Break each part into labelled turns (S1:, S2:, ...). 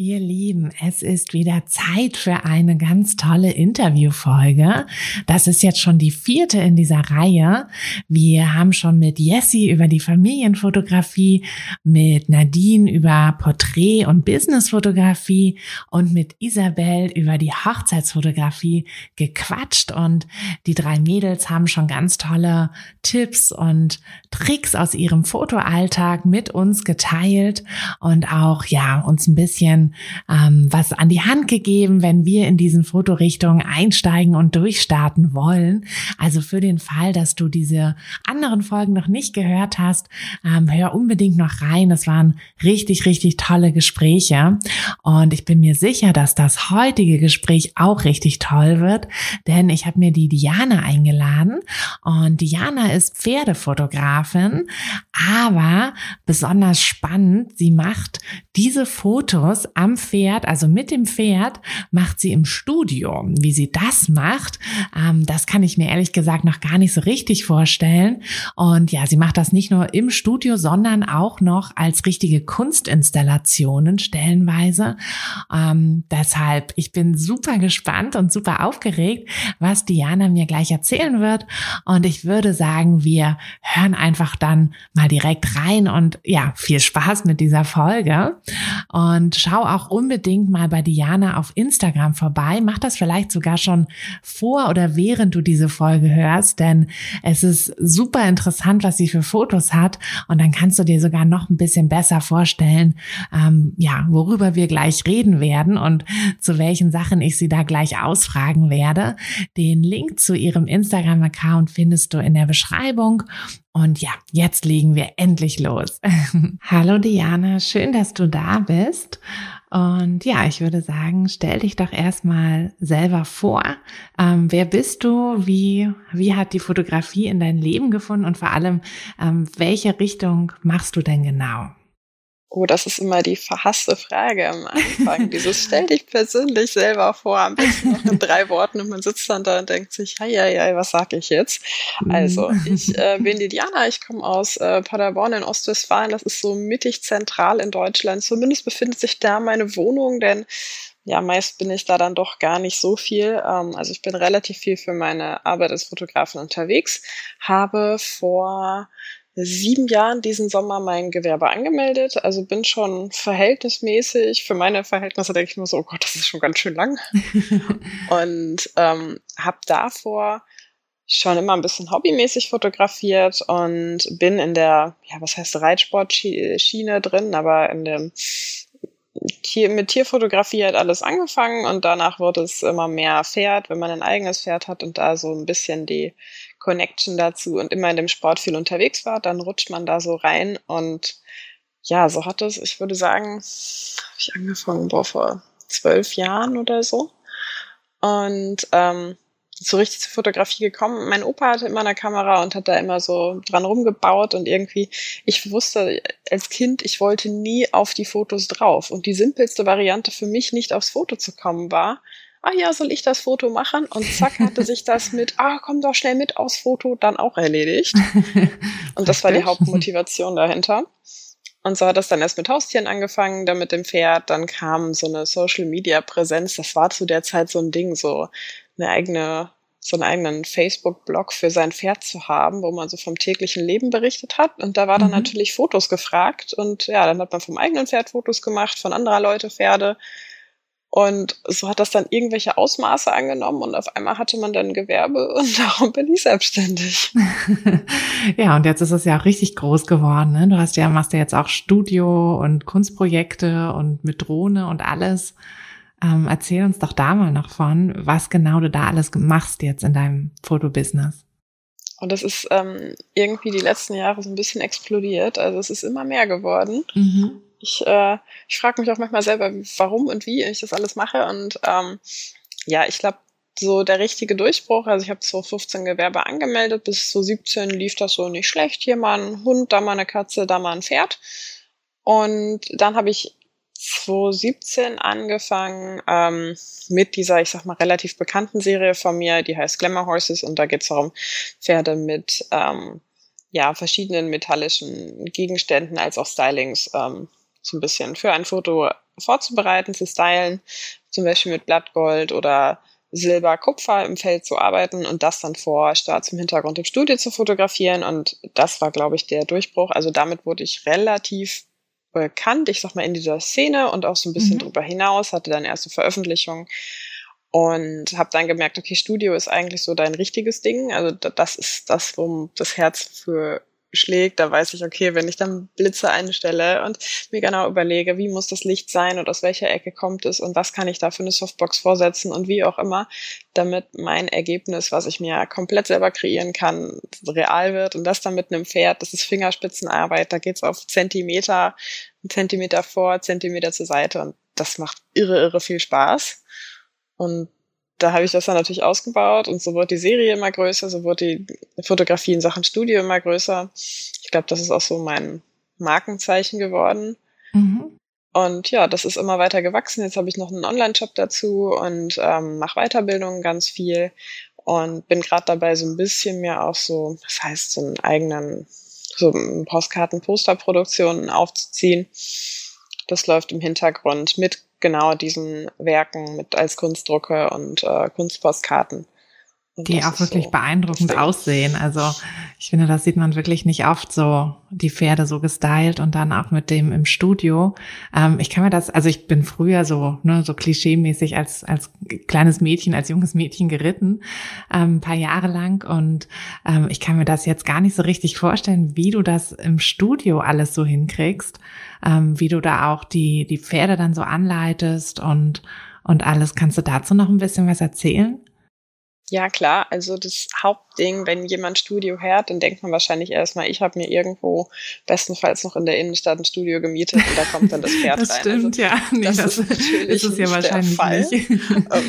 S1: Ihr Lieben, es ist wieder Zeit für eine ganz tolle Interviewfolge. Das ist jetzt schon die vierte in dieser Reihe. Wir haben schon mit Jessie über die Familienfotografie, mit Nadine über Porträt- und Businessfotografie und mit Isabel über die Hochzeitsfotografie gequatscht und die drei Mädels haben schon ganz tolle Tipps und Tricks aus ihrem Fotoalltag mit uns geteilt und auch, ja, uns ein bisschen ähm, was an die Hand gegeben, wenn wir in diesen Fotorichtungen einsteigen und durchstarten wollen. Also für den Fall, dass du diese anderen Folgen noch nicht gehört hast, ähm, hör unbedingt noch rein. Es waren richtig, richtig tolle Gespräche. Und ich bin mir sicher, dass das heutige Gespräch auch richtig toll wird, denn ich habe mir die Diana eingeladen. Und Diana ist Pferdefotografin, aber besonders spannend, sie macht diese Fotos am Pferd, also mit dem Pferd, macht sie im Studio. Wie sie das macht, ähm, das kann ich mir ehrlich gesagt noch gar nicht so richtig vorstellen. Und ja, sie macht das nicht nur im Studio, sondern auch noch als richtige Kunstinstallationen stellenweise. Ähm, deshalb, ich bin super gespannt und super aufgeregt, was Diana mir gleich erzählen wird. Und ich würde sagen, wir hören einfach dann mal direkt rein und ja, viel Spaß mit dieser Folge. Und schau auch unbedingt mal bei Diana auf Instagram vorbei. Mach das vielleicht sogar schon vor oder während du diese Folge hörst, denn es ist super interessant, was sie für Fotos hat. Und dann kannst du dir sogar noch ein bisschen besser vorstellen, ähm, ja, worüber wir gleich reden werden und zu welchen Sachen ich sie da gleich ausfragen werde. Den Link zu ihrem Instagram-Account findest du in der Beschreibung. Und ja, jetzt legen wir endlich los. Hallo Diana, schön, dass du da bist. Und ja, ich würde sagen, stell dich doch erstmal selber vor. Ähm, wer bist du? Wie, wie hat die Fotografie in dein Leben gefunden? Und vor allem, ähm, welche Richtung machst du denn genau?
S2: Oh, das ist immer die verhasste Frage am Anfang. Dieses stell dich persönlich selber vor, am besten noch in drei Worten und man sitzt dann da und denkt sich, ja, ja, ja, was sag ich jetzt? Also, mhm. ich äh, bin die Diana, ich komme aus äh, Paderborn in Ostwestfalen, das ist so mittig zentral in Deutschland. Zumindest befindet sich da meine Wohnung, denn ja, meist bin ich da dann doch gar nicht so viel. Ähm, also ich bin relativ viel für meine Arbeit als Fotografin unterwegs, habe vor sieben Jahren diesen Sommer mein Gewerbe angemeldet. Also bin schon verhältnismäßig, für meine Verhältnisse denke ich nur so, oh Gott, das ist schon ganz schön lang. und ähm, habe davor schon immer ein bisschen hobbymäßig fotografiert und bin in der, ja, was heißt Reitsportschiene drin, aber in dem Tier, mit Tierfotografie hat alles angefangen und danach wurde es immer mehr Pferd, wenn man ein eigenes Pferd hat und da so ein bisschen die Connection dazu und immer in dem Sport viel unterwegs war, dann rutscht man da so rein und ja, so hat es, ich würde sagen, habe ich angefangen, boah, vor zwölf Jahren oder so. Und ähm, so richtig zur Fotografie gekommen. Mein Opa hatte immer eine Kamera und hat da immer so dran rumgebaut und irgendwie, ich wusste als Kind, ich wollte nie auf die Fotos drauf. Und die simpelste Variante für mich, nicht aufs Foto zu kommen, war, ah ja, soll ich das Foto machen? Und zack, hatte sich das mit, ah, komm doch schnell mit aufs Foto, dann auch erledigt. Und das war die Hauptmotivation dahinter. Und so hat das dann erst mit Haustieren angefangen, dann mit dem Pferd, dann kam so eine Social Media Präsenz. Das war zu der Zeit so ein Ding, so eine eigene, so einen eigenen Facebook-Blog für sein Pferd zu haben, wo man so vom täglichen Leben berichtet hat. Und da war dann mhm. natürlich Fotos gefragt. Und ja, dann hat man vom eigenen Pferd Fotos gemacht, von anderer Leute Pferde. Und so hat das dann irgendwelche Ausmaße angenommen und auf einmal hatte man dann Gewerbe und darum bin ich selbstständig.
S1: ja, und jetzt ist es ja auch richtig groß geworden. Ne? Du hast ja, machst ja jetzt auch Studio und Kunstprojekte und mit Drohne und alles. Ähm, erzähl uns doch da mal noch von, was genau du da alles machst jetzt in deinem Fotobusiness.
S2: Und das ist ähm, irgendwie die letzten Jahre so ein bisschen explodiert. Also es ist immer mehr geworden. Mhm. Ich, äh, ich frage mich auch manchmal selber, warum und wie ich das alles mache. Und ähm, ja, ich glaube, so der richtige Durchbruch, also ich habe so 15 Gewerbe angemeldet, bis so 17 lief das so nicht schlecht. Hier mal ein Hund, da mal eine Katze, da mal ein Pferd. Und dann habe ich 2017 angefangen ähm, mit dieser, ich sag mal, relativ bekannten Serie von mir, die heißt Glamour Horses und da geht es darum, Pferde mit ähm, ja, verschiedenen metallischen Gegenständen als auch Stylings ähm, so ein bisschen für ein Foto vorzubereiten, zu stylen, zum Beispiel mit Blattgold oder Silber, Kupfer im Feld zu arbeiten und das dann vor schwarzem Hintergrund im Studio zu fotografieren. Und das war, glaube ich, der Durchbruch. Also damit wurde ich relativ bekannt, ich sag mal, in dieser Szene und auch so ein bisschen mhm. drüber hinaus, hatte dann erste Veröffentlichungen und habe dann gemerkt, okay, Studio ist eigentlich so dein richtiges Ding. Also das ist das, wo das Herz für schlägt, da weiß ich, okay, wenn ich dann Blitze einstelle und mir genau überlege, wie muss das Licht sein und aus welcher Ecke kommt es und was kann ich da für eine Softbox vorsetzen und wie auch immer, damit mein Ergebnis, was ich mir komplett selber kreieren kann, real wird und das dann mit einem Pferd, das ist Fingerspitzenarbeit, da geht's auf Zentimeter, Zentimeter vor, Zentimeter zur Seite und das macht irre, irre viel Spaß. Und da habe ich das dann natürlich ausgebaut und so wurde die Serie immer größer, so wurde die Fotografie in Sachen Studio immer größer. Ich glaube, das ist auch so mein Markenzeichen geworden. Mhm. Und ja, das ist immer weiter gewachsen. Jetzt habe ich noch einen Online-Shop dazu und ähm, mache Weiterbildungen ganz viel und bin gerade dabei, so ein bisschen mehr auch so, das heißt, so einen eigenen, so Postkarten-Posterproduktionen aufzuziehen. Das läuft im Hintergrund mit genau diesen Werken mit als Kunstdrucke und äh, Kunstpostkarten.
S1: Die auch wirklich so beeindruckend aussehen. Also ich finde, das sieht man wirklich nicht oft so, die Pferde so gestylt und dann auch mit dem im Studio. Ähm, ich kann mir das, also ich bin früher so, ne, so klischeemäßig als, als kleines Mädchen, als junges Mädchen geritten, ähm, ein paar Jahre lang und ähm, ich kann mir das jetzt gar nicht so richtig vorstellen, wie du das im Studio alles so hinkriegst, ähm, wie du da auch die, die Pferde dann so anleitest und, und alles. Kannst du dazu noch ein bisschen was erzählen?
S2: Ja, klar. Also das Hauptding, wenn jemand Studio hört, dann denkt man wahrscheinlich erstmal, ich habe mir irgendwo bestenfalls noch in der Innenstadt ein Studio gemietet und da kommt dann das Pferd
S1: das
S2: rein.
S1: Stimmt,
S2: also,
S1: ja. Nee, das, das, ist natürlich ist ja wahrscheinlich der Fall. Nicht.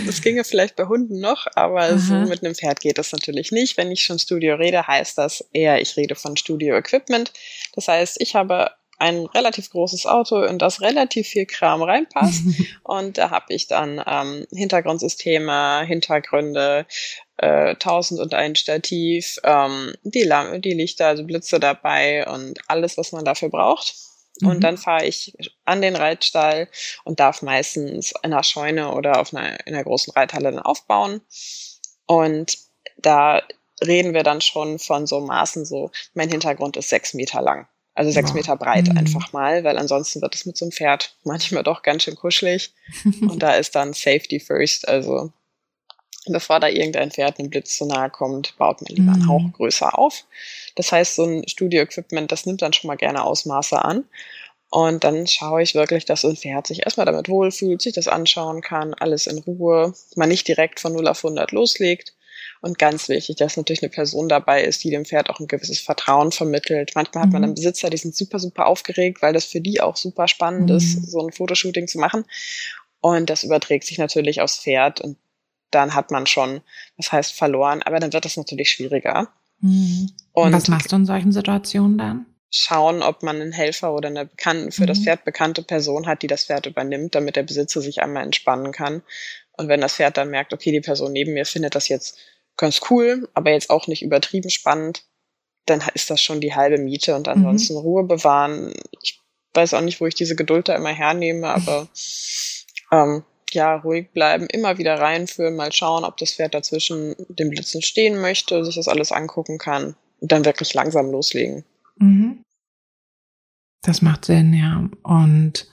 S2: Das ginge vielleicht bei Hunden noch, aber so mit einem Pferd geht das natürlich nicht. Wenn ich schon Studio rede, heißt das eher, ich rede von Studio Equipment. Das heißt, ich habe ein relativ großes Auto, in das relativ viel Kram reinpasst. und da habe ich dann ähm, Hintergrundsysteme, Hintergründe, äh, 1001 Stativ, ähm, die, Lampe, die Lichter, also Blitze dabei und alles, was man dafür braucht. Und mhm. dann fahre ich an den Reitstall und darf meistens in einer Scheune oder auf einer, in einer großen Reithalle dann aufbauen. Und da reden wir dann schon von so Maßen, so mein Hintergrund ist sechs Meter lang. Also sechs Meter breit mhm. einfach mal, weil ansonsten wird es mit so einem Pferd manchmal doch ganz schön kuschelig. Und da ist dann Safety first. Also bevor da irgendein Pferd einem Blitz zu nahe kommt, baut man lieber einen Hauch mhm. größer auf. Das heißt, so ein Studio-Equipment, das nimmt dann schon mal gerne Ausmaße an. Und dann schaue ich wirklich, dass so ein Pferd sich erstmal damit wohlfühlt, sich das anschauen kann, alles in Ruhe, man nicht direkt von 0 auf 100 loslegt, und ganz wichtig, dass natürlich eine Person dabei ist, die dem Pferd auch ein gewisses Vertrauen vermittelt. Manchmal hat man dann mhm. Besitzer, die sind super, super aufgeregt, weil das für die auch super spannend mhm. ist, so ein Fotoshooting zu machen. Und das überträgt sich natürlich aufs Pferd und dann hat man schon, das heißt verloren, aber dann wird das natürlich schwieriger.
S1: Mhm. Und was machst du in solchen Situationen dann?
S2: Schauen, ob man einen Helfer oder eine bekannte, für das mhm. Pferd bekannte Person hat, die das Pferd übernimmt, damit der Besitzer sich einmal entspannen kann. Und wenn das Pferd dann merkt, okay, die Person neben mir findet das jetzt ganz cool, aber jetzt auch nicht übertrieben spannend, dann ist das schon die halbe Miete und ansonsten mhm. Ruhe bewahren. Ich weiß auch nicht, wo ich diese Geduld da immer hernehme, aber ähm, ja, ruhig bleiben, immer wieder reinführen, mal schauen, ob das Pferd dazwischen den Blitzen stehen möchte, sich das alles angucken kann und dann wirklich langsam loslegen. Mhm.
S1: Das macht Sinn, ja. Und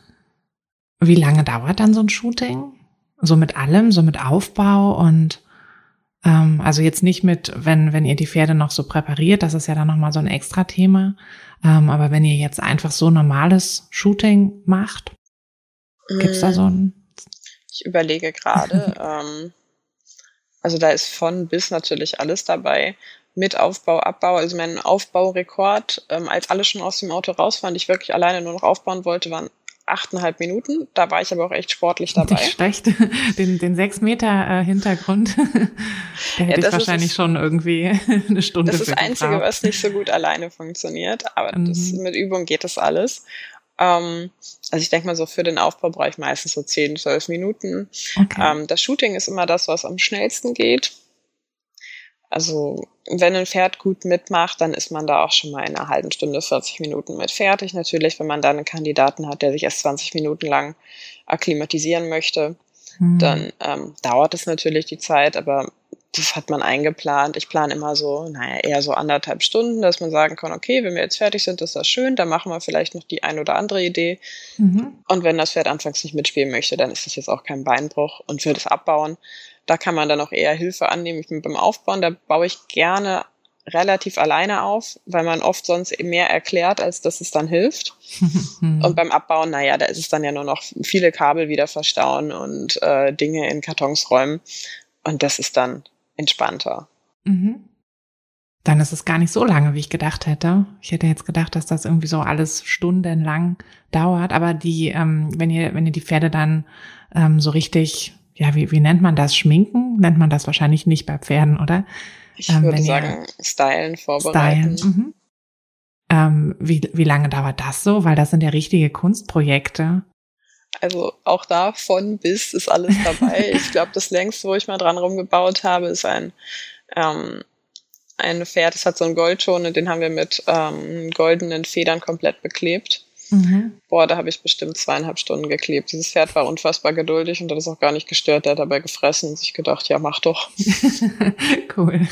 S1: wie lange dauert dann so ein Shooting? So mit allem, so mit Aufbau und also jetzt nicht mit, wenn, wenn ihr die Pferde noch so präpariert, das ist ja dann nochmal so ein extra Thema. Ähm, aber wenn ihr jetzt einfach so normales Shooting macht, gibt's da so ein.
S2: Ich überlege gerade, ähm, also da ist von bis natürlich alles dabei. Mit Aufbau, Abbau. Also mein Aufbaurekord, ähm, als alle schon aus dem Auto raus waren, ich wirklich alleine nur noch aufbauen wollte, waren achteinhalb Minuten. Da war ich aber auch echt sportlich dabei.
S1: Nicht schlecht. Den, den sechs Meter äh, Hintergrund, da hätte ja, ich wahrscheinlich ist, schon irgendwie eine Stunde.
S2: Das ist das Einzige, was nicht so gut alleine funktioniert. Aber mhm. das, mit Übung geht das alles. Ähm, also ich denke mal so für den Aufbau brauche ich meistens so zehn, zwölf Minuten. Okay. Ähm, das Shooting ist immer das, was am schnellsten geht. Also wenn ein Pferd gut mitmacht, dann ist man da auch schon mal in einer halben Stunde, 40 Minuten mit fertig. Natürlich, wenn man da einen Kandidaten hat, der sich erst 20 Minuten lang akklimatisieren möchte, mhm. dann ähm, dauert es natürlich die Zeit, aber das hat man eingeplant. Ich plane immer so, naja, eher so anderthalb Stunden, dass man sagen kann, okay, wenn wir jetzt fertig sind, ist das schön, dann machen wir vielleicht noch die ein oder andere Idee. Mhm. Und wenn das Pferd anfangs nicht mitspielen möchte, dann ist das jetzt auch kein Beinbruch und für das Abbauen da kann man dann auch eher Hilfe annehmen. Ich bin beim Aufbauen, da baue ich gerne relativ alleine auf, weil man oft sonst mehr erklärt, als dass es dann hilft. und beim Abbauen, naja, da ist es dann ja nur noch viele Kabel wieder verstauen und äh, Dinge in Kartons räumen. Und das ist dann entspannter.
S1: Mhm. Dann ist es gar nicht so lange, wie ich gedacht hätte. Ich hätte jetzt gedacht, dass das irgendwie so alles stundenlang dauert. Aber die, ähm, wenn ihr, wenn ihr die Pferde dann ähm, so richtig ja, wie, wie nennt man das? Schminken? Nennt man das wahrscheinlich nicht bei Pferden, oder?
S2: Ich ähm, würde sagen, stylen, vorbereiten. Stylen, mhm.
S1: ähm, wie, wie lange dauert das so? Weil das sind ja richtige Kunstprojekte.
S2: Also auch da von bis ist alles dabei. ich glaube, das längste, wo ich mal dran rumgebaut habe, ist ein, ähm, ein Pferd, das hat so einen Goldton und den haben wir mit ähm, goldenen Federn komplett beklebt. Mhm. Boah, da habe ich bestimmt zweieinhalb Stunden geklebt. Dieses Pferd war unfassbar geduldig und hat es auch gar nicht gestört. Der hat dabei gefressen und sich gedacht, ja, mach doch.
S1: cool.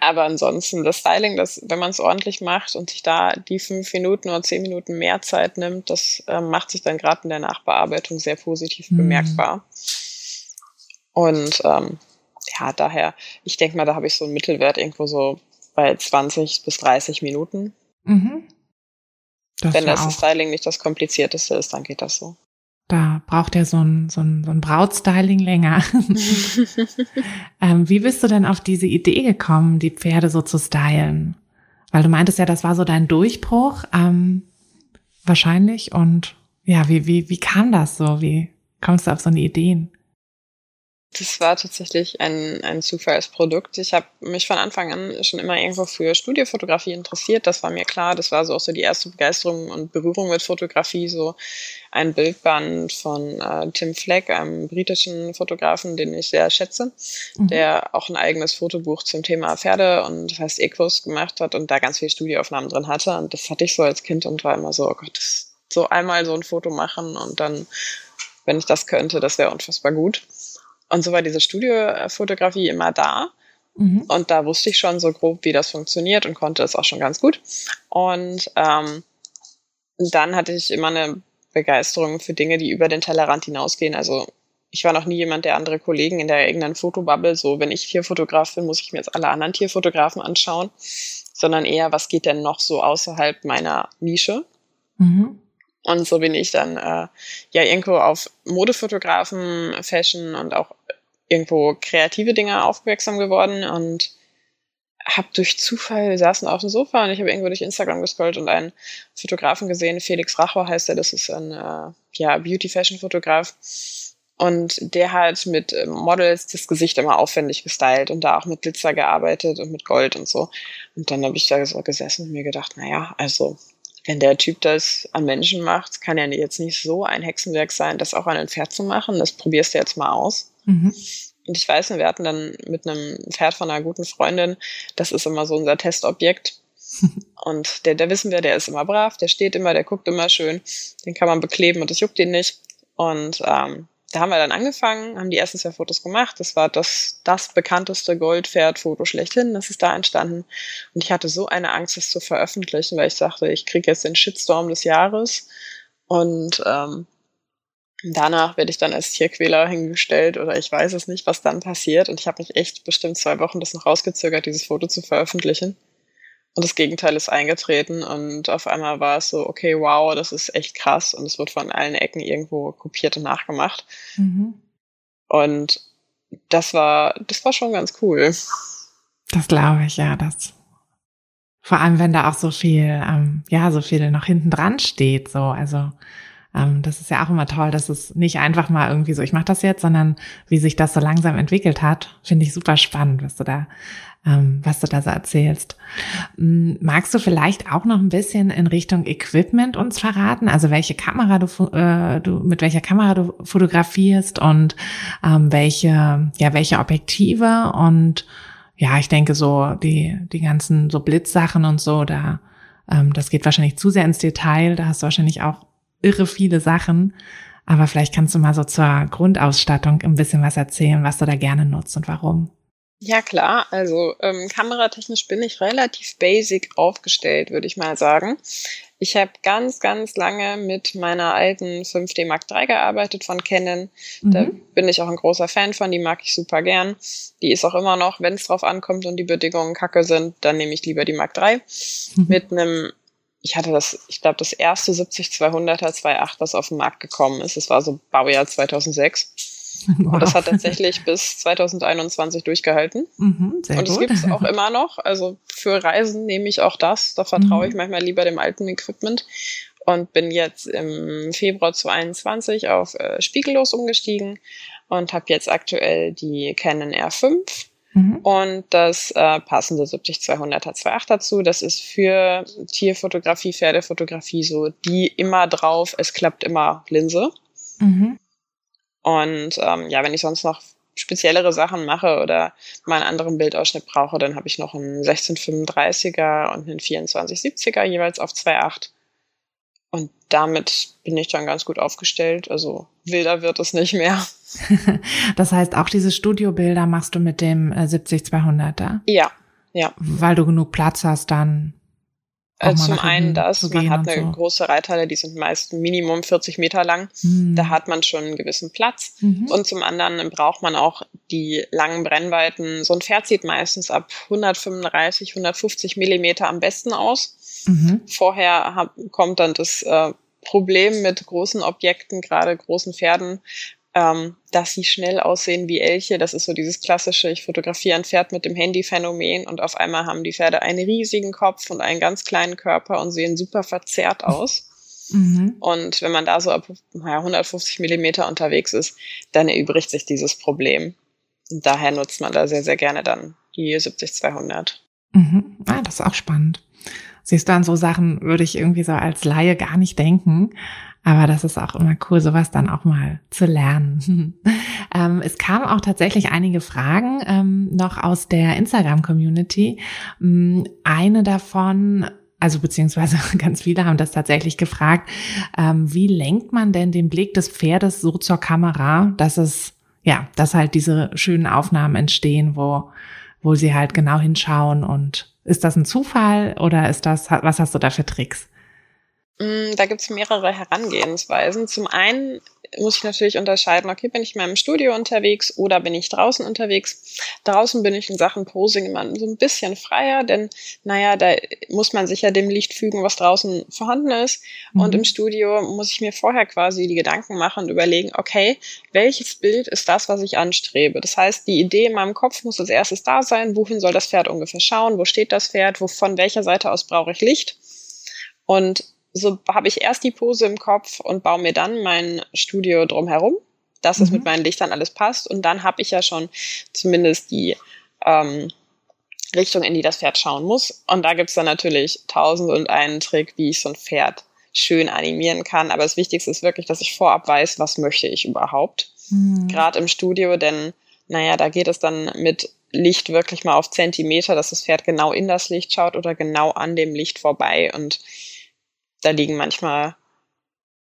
S2: Aber ansonsten, das Styling, das, wenn man es ordentlich macht und sich da die fünf Minuten oder zehn Minuten mehr Zeit nimmt, das äh, macht sich dann gerade in der Nachbearbeitung sehr positiv mhm. bemerkbar. Und ähm, ja, daher, ich denke mal, da habe ich so einen Mittelwert irgendwo so bei 20 bis 30 Minuten. Mhm. Das Wenn das Styling nicht das komplizierteste ist, dann geht das so.
S1: Da braucht er so ein, so ein, so ein Brautstyling länger. ähm, wie bist du denn auf diese Idee gekommen, die Pferde so zu stylen? Weil du meintest ja, das war so dein Durchbruch, ähm, wahrscheinlich. Und ja, wie, wie, wie kam das so? Wie kommst du auf so eine Ideen?
S2: Das war tatsächlich ein, ein Zufallsprodukt. Ich habe mich von Anfang an schon immer irgendwo für Studiofotografie interessiert. Das war mir klar. Das war so auch so die erste Begeisterung und Berührung mit Fotografie. So ein Bildband von äh, Tim Fleck, einem britischen Fotografen, den ich sehr schätze, mhm. der auch ein eigenes Fotobuch zum Thema Pferde und das heißt Equus gemacht hat und da ganz viele Studioaufnahmen drin hatte. Und das hatte ich so als Kind und war immer so, oh Gott, das, so einmal so ein Foto machen und dann, wenn ich das könnte, das wäre unfassbar gut. Und so war diese Studiofotografie immer da. Mhm. Und da wusste ich schon so grob, wie das funktioniert und konnte es auch schon ganz gut. Und ähm, dann hatte ich immer eine Begeisterung für Dinge, die über den Tellerrand hinausgehen. Also ich war noch nie jemand, der andere Kollegen in der eigenen Fotobubble, so wenn ich Tierfotograf bin, muss ich mir jetzt alle anderen Tierfotografen anschauen, sondern eher, was geht denn noch so außerhalb meiner Nische? Mhm. Und so bin ich dann äh, ja irgendwo auf Modefotografen, Fashion und auch irgendwo kreative Dinge aufmerksam geworden und habe durch Zufall, wir saßen auf dem Sofa und ich habe irgendwo durch Instagram gescrollt und einen Fotografen gesehen, Felix Rachor heißt er, das ist ein äh, ja, Beauty-Fashion-Fotograf. Und der hat mit äh, Models das Gesicht immer aufwendig gestylt und da auch mit Glitzer gearbeitet und mit Gold und so. Und dann habe ich da so gesessen und mir gedacht, naja, also wenn der Typ das an Menschen macht, kann ja jetzt nicht so ein Hexenwerk sein, das auch an ein Pferd zu machen. Das probierst du jetzt mal aus. Mhm. Und ich weiß, wir hatten dann mit einem Pferd von einer guten Freundin, das ist immer so unser Testobjekt. Und der, der wissen wir, der ist immer brav, der steht immer, der guckt immer schön, den kann man bekleben und das juckt ihn nicht. Und ähm, da haben wir dann angefangen, haben die ersten zwei Fotos gemacht. Das war das, das bekannteste Goldpferd-Foto schlechthin. Das ist da entstanden. Und ich hatte so eine Angst, das zu veröffentlichen, weil ich dachte, ich kriege jetzt den Shitstorm des Jahres. Und ähm, Danach werde ich dann als Tierquäler hingestellt oder ich weiß es nicht, was dann passiert. Und ich habe mich echt bestimmt zwei Wochen das noch rausgezögert, dieses Foto zu veröffentlichen. Und das Gegenteil ist eingetreten und auf einmal war es so, okay, wow, das ist echt krass und es wird von allen Ecken irgendwo kopiert und nachgemacht. Mhm. Und das war, das war schon ganz cool.
S1: Das glaube ich, ja, das. Vor allem, wenn da auch so viel, ähm, ja, so viel noch hinten dran steht, so, also ähm, das ist ja auch immer toll, dass es nicht einfach mal irgendwie so, ich mache das jetzt, sondern wie sich das so langsam entwickelt hat, finde ich super spannend, was du da, ähm, was du da so erzählst. Ähm, magst du vielleicht auch noch ein bisschen in Richtung Equipment uns verraten? Also welche Kamera du, äh, du mit welcher Kamera du fotografierst und ähm, welche, ja, welche Objektive und ja, ich denke so die, die ganzen so Blitzsachen und so, da, ähm, das geht wahrscheinlich zu sehr ins Detail. Da hast du wahrscheinlich auch irre viele Sachen. Aber vielleicht kannst du mal so zur Grundausstattung ein bisschen was erzählen, was du da gerne nutzt und warum.
S2: Ja klar, also ähm, kameratechnisch bin ich relativ basic aufgestellt, würde ich mal sagen. Ich habe ganz, ganz lange mit meiner alten 5D Mark III gearbeitet von Canon. Mhm. Da bin ich auch ein großer Fan von, die mag ich super gern. Die ist auch immer noch, wenn es drauf ankommt und die Bedingungen kacke sind, dann nehme ich lieber die Mark III. Mhm. Mit einem ich hatte das, ich glaube, das erste 70-200er 2.8, was auf den Markt gekommen ist. Das war so Baujahr 2006. Wow. Und das hat tatsächlich bis 2021 durchgehalten. Mhm, und es gibt es auch immer noch. Also für Reisen nehme ich auch das. Da vertraue mhm. ich manchmal lieber dem alten Equipment. Und bin jetzt im Februar 2021 auf äh, spiegellos umgestiegen und habe jetzt aktuell die Canon R5 Mhm. Und das äh, passende 70-200er 2.8 dazu. Das ist für Tierfotografie, Pferdefotografie so die immer drauf, es klappt immer Linse. Mhm. Und ähm, ja, wenn ich sonst noch speziellere Sachen mache oder mal einen anderen Bildausschnitt brauche, dann habe ich noch einen 1635er und einen 2470er jeweils auf 2.8. Und damit bin ich dann ganz gut aufgestellt. Also wilder wird es nicht mehr.
S1: das heißt, auch diese Studiobilder machst du mit dem 70-200er?
S2: Äh, ja, ja.
S1: Weil du genug Platz hast dann?
S2: Äh, zum einen das, man hat eine so. große Reithalle, die sind meist Minimum 40 Meter lang. Mhm. Da hat man schon einen gewissen Platz. Mhm. Und zum anderen braucht man auch die langen Brennweiten. So ein Pferd sieht meistens ab 135, 150 Millimeter am besten aus. Mhm. Vorher hab, kommt dann das äh, Problem mit großen Objekten, gerade großen Pferden, ähm, dass sie schnell aussehen wie Elche. Das ist so dieses klassische, ich fotografiere ein Pferd mit dem Handy-Phänomen und auf einmal haben die Pferde einen riesigen Kopf und einen ganz kleinen Körper und sehen super verzerrt aus. Mhm. Und wenn man da so ab naja, 150 Millimeter unterwegs ist, dann erübrigt sich dieses Problem. Und daher nutzt man da sehr, sehr gerne dann die 70-200.
S1: Mhm. Ah, das ist auch spannend. Siehst du, an so Sachen würde ich irgendwie so als Laie gar nicht denken. Aber das ist auch immer cool, sowas dann auch mal zu lernen. ähm, es kamen auch tatsächlich einige Fragen ähm, noch aus der Instagram-Community. Mm, eine davon also beziehungsweise ganz viele haben das tatsächlich gefragt, ähm, wie lenkt man denn den Blick des Pferdes so zur Kamera, dass es, ja, dass halt diese schönen Aufnahmen entstehen, wo, wo sie halt genau hinschauen und ist das ein Zufall oder ist das, was hast du da für Tricks?
S2: Mm, da gibt's mehrere Herangehensweisen. Zum einen muss ich natürlich unterscheiden, okay, bin ich in meinem Studio unterwegs oder bin ich draußen unterwegs? Draußen bin ich in Sachen Posing immer so ein bisschen freier, denn naja, da muss man sich ja dem Licht fügen, was draußen vorhanden ist. Mhm. Und im Studio muss ich mir vorher quasi die Gedanken machen und überlegen, okay, welches Bild ist das, was ich anstrebe? Das heißt, die Idee in meinem Kopf muss als erstes da sein, wohin soll das Pferd ungefähr schauen, wo steht das Pferd, wo, von welcher Seite aus brauche ich Licht? Und so habe ich erst die Pose im Kopf und baue mir dann mein Studio drumherum, dass mhm. es mit meinen Lichtern alles passt. Und dann habe ich ja schon zumindest die ähm, Richtung, in die das Pferd schauen muss. Und da gibt's dann natürlich tausend und einen Trick, wie ich so ein Pferd schön animieren kann. Aber das Wichtigste ist wirklich, dass ich vorab weiß, was möchte ich überhaupt. Mhm. Gerade im Studio, denn naja, da geht es dann mit Licht wirklich mal auf Zentimeter, dass das Pferd genau in das Licht schaut oder genau an dem Licht vorbei. Und da liegen manchmal,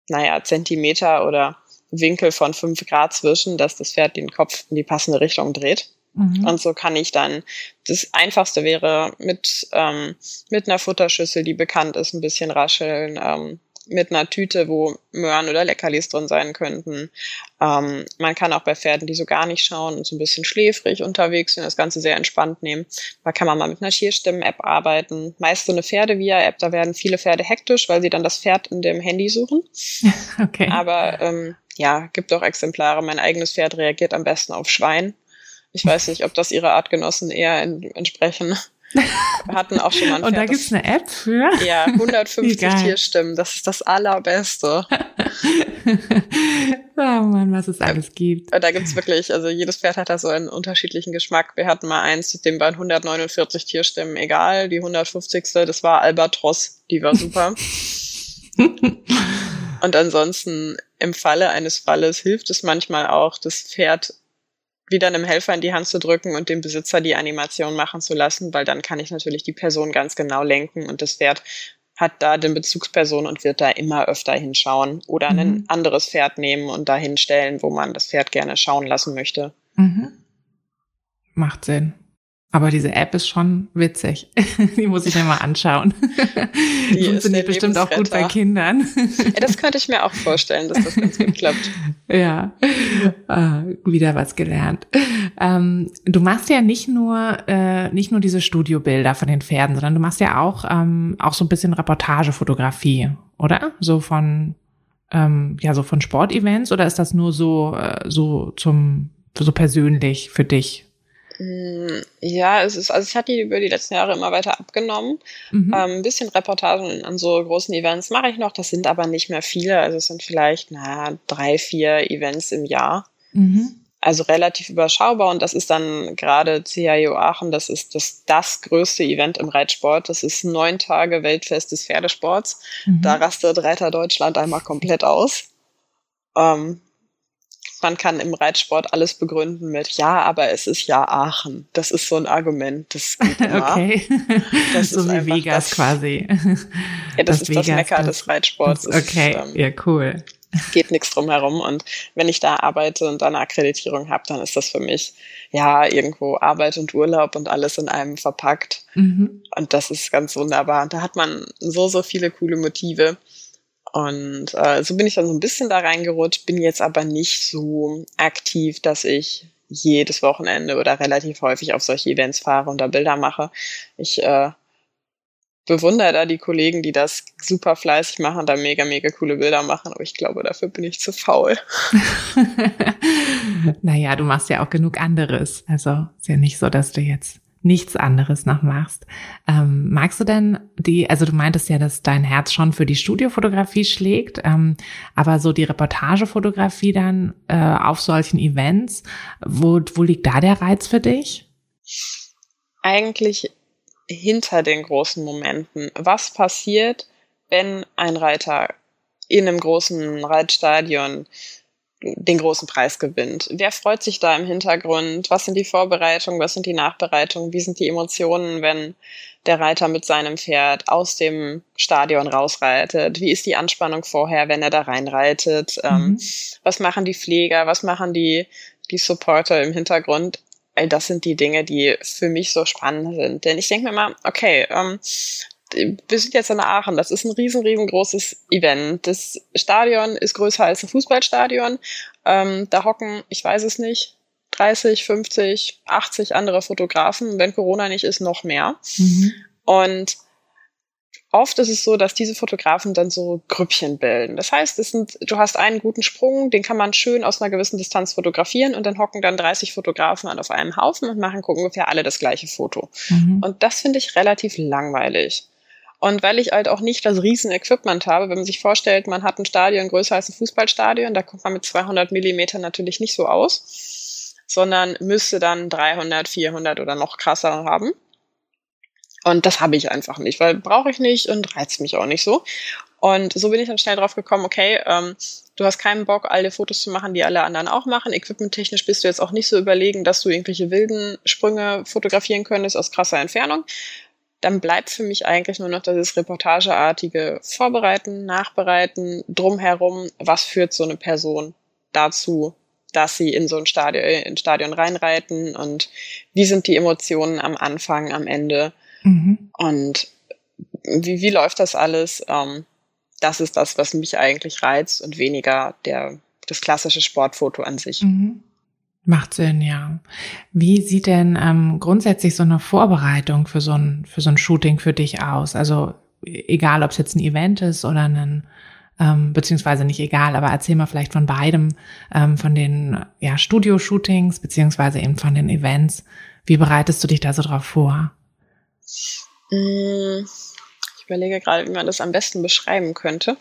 S2: naja, Zentimeter oder Winkel von fünf Grad zwischen, dass das Pferd den Kopf in die passende Richtung dreht. Mhm. Und so kann ich dann, das einfachste wäre mit, ähm, mit einer Futterschüssel, die bekannt ist, ein bisschen rascheln, ähm, mit einer Tüte, wo Möhren oder Leckerlis drin sein könnten. Ähm, man kann auch bei Pferden, die so gar nicht schauen und so ein bisschen schläfrig unterwegs sind, das Ganze sehr entspannt nehmen. Da kann man mal mit einer Tierstimmen-App arbeiten. Meist so eine Pferde-Via-App, da werden viele Pferde hektisch, weil sie dann das Pferd in dem Handy suchen. Okay. Aber ähm, ja, gibt auch Exemplare. Mein eigenes Pferd reagiert am besten auf Schwein. Ich weiß nicht, ob das ihre Artgenossen eher entsprechen. Wir hatten auch schon mal
S1: Und da gibt's eine App für?
S2: Ja, 150 Tierstimmen. Das ist das Allerbeste.
S1: oh Mann, was es alles gibt.
S2: Da gibt's wirklich, also jedes Pferd hat da so einen unterschiedlichen Geschmack. Wir hatten mal eins, dem waren 149 Tierstimmen egal. Die 150. das war Albatros. Die war super. Und ansonsten im Falle eines Falles hilft es manchmal auch, das Pferd wieder einem Helfer in die Hand zu drücken und dem Besitzer die Animation machen zu lassen, weil dann kann ich natürlich die Person ganz genau lenken und das Pferd hat da den Bezugsperson und wird da immer öfter hinschauen oder mhm. ein anderes Pferd nehmen und da hinstellen, wo man das Pferd gerne schauen lassen möchte.
S1: Mhm. Macht Sinn. Aber diese App ist schon witzig. Die muss ich mir mal anschauen. Die funktioniert bestimmt auch gut bei Kindern.
S2: Ja, das könnte ich mir auch vorstellen, dass das ganz gut klappt.
S1: Ja, äh, wieder was gelernt. Ähm, du machst ja nicht nur äh, nicht nur diese Studiobilder von den Pferden, sondern du machst ja auch ähm, auch so ein bisschen Reportagefotografie, oder? So von ähm, ja so von Sportevents oder ist das nur so äh, so zum so persönlich für dich?
S2: Ja, es ist, also ich hatte die über die letzten Jahre immer weiter abgenommen. Mhm. Ähm, ein bisschen Reportagen an so großen Events mache ich noch, das sind aber nicht mehr viele. Also es sind vielleicht, na, drei, vier Events im Jahr. Mhm. Also relativ überschaubar und das ist dann gerade CIO Aachen, das ist das, das größte Event im Reitsport. Das ist neun Tage Weltfest des Pferdesports. Mhm. Da rastet Reiter Deutschland einmal komplett aus. Ähm, man kann im Reitsport alles begründen mit, ja, aber es ist ja Aachen. Das ist so ein Argument. Das geht immer.
S1: okay. Das so ist wie Vegas das, quasi.
S2: Ja, das, das ist Vegas, das Mecker des Reitsports.
S1: Okay, ist, ähm, ja, cool.
S2: Geht nichts drum herum. Und wenn ich da arbeite und da eine Akkreditierung habe, dann ist das für mich ja irgendwo Arbeit und Urlaub und alles in einem verpackt. Mhm. Und das ist ganz wunderbar. Und da hat man so, so viele coole Motive. Und äh, so bin ich dann so ein bisschen da reingerutscht, bin jetzt aber nicht so aktiv, dass ich jedes Wochenende oder relativ häufig auf solche Events fahre und da Bilder mache. Ich äh, bewundere da die Kollegen, die das super fleißig machen, da mega, mega coole Bilder machen, aber ich glaube, dafür bin ich zu faul.
S1: naja, du machst ja auch genug anderes. Also ist ja nicht so, dass du jetzt nichts anderes noch machst. Ähm, magst du denn die, also du meintest ja, dass dein Herz schon für die Studiofotografie schlägt, ähm, aber so die Reportagefotografie dann äh, auf solchen Events, wo, wo liegt da der Reiz für dich?
S2: Eigentlich hinter den großen Momenten. Was passiert, wenn ein Reiter in einem großen Reitstadion den großen Preis gewinnt. Wer freut sich da im Hintergrund? Was sind die Vorbereitungen? Was sind die Nachbereitungen? Wie sind die Emotionen, wenn der Reiter mit seinem Pferd aus dem Stadion rausreitet? Wie ist die Anspannung vorher, wenn er da reinreitet? Ähm, mhm. was machen die Pfleger? Was machen die, die Supporter im Hintergrund? das sind die Dinge, die für mich so spannend sind. Denn ich denke mir mal, okay, ähm, wir sind jetzt in Aachen, das ist ein riesen, riesengroßes Event. Das Stadion ist größer als ein Fußballstadion. Ähm, da hocken, ich weiß es nicht, 30, 50, 80 andere Fotografen, wenn Corona nicht ist, noch mehr. Mhm. Und oft ist es so, dass diese Fotografen dann so Grüppchen bilden. Das heißt, sind, du hast einen guten Sprung, den kann man schön aus einer gewissen Distanz fotografieren und dann hocken dann 30 Fotografen an auf einem Haufen und machen ungefähr alle das gleiche Foto. Mhm. Und das finde ich relativ langweilig. Und weil ich halt auch nicht das riesen Equipment habe, wenn man sich vorstellt, man hat ein Stadion größer als ein Fußballstadion, da kommt man mit 200 Millimeter natürlich nicht so aus, sondern müsste dann 300, 400 oder noch krasser haben. Und das habe ich einfach nicht, weil brauche ich nicht und reizt mich auch nicht so. Und so bin ich dann schnell drauf gekommen, okay, ähm, du hast keinen Bock, alle Fotos zu machen, die alle anderen auch machen. Equipmenttechnisch bist du jetzt auch nicht so überlegen, dass du irgendwelche wilden Sprünge fotografieren könntest aus krasser Entfernung, dann bleibt für mich eigentlich nur noch das Reportageartige Vorbereiten, Nachbereiten, drumherum, was führt so eine Person dazu, dass sie in so ein Stadion, in Stadion reinreiten und wie sind die Emotionen am Anfang, am Ende mhm. und wie, wie läuft das alles? Ähm, das ist das, was mich eigentlich reizt und weniger der, das klassische Sportfoto an sich. Mhm.
S1: Macht Sinn, ja. Wie sieht denn ähm, grundsätzlich so eine Vorbereitung für so ein, für so ein Shooting für dich aus? Also egal, ob es jetzt ein Event ist oder ein, ähm, beziehungsweise nicht egal, aber erzähl mal vielleicht von beidem, ähm, von den ja, Studio-Shootings, beziehungsweise eben von den Events. Wie bereitest du dich da so drauf vor?
S2: Mm, ich überlege gerade, wie man das am besten beschreiben könnte.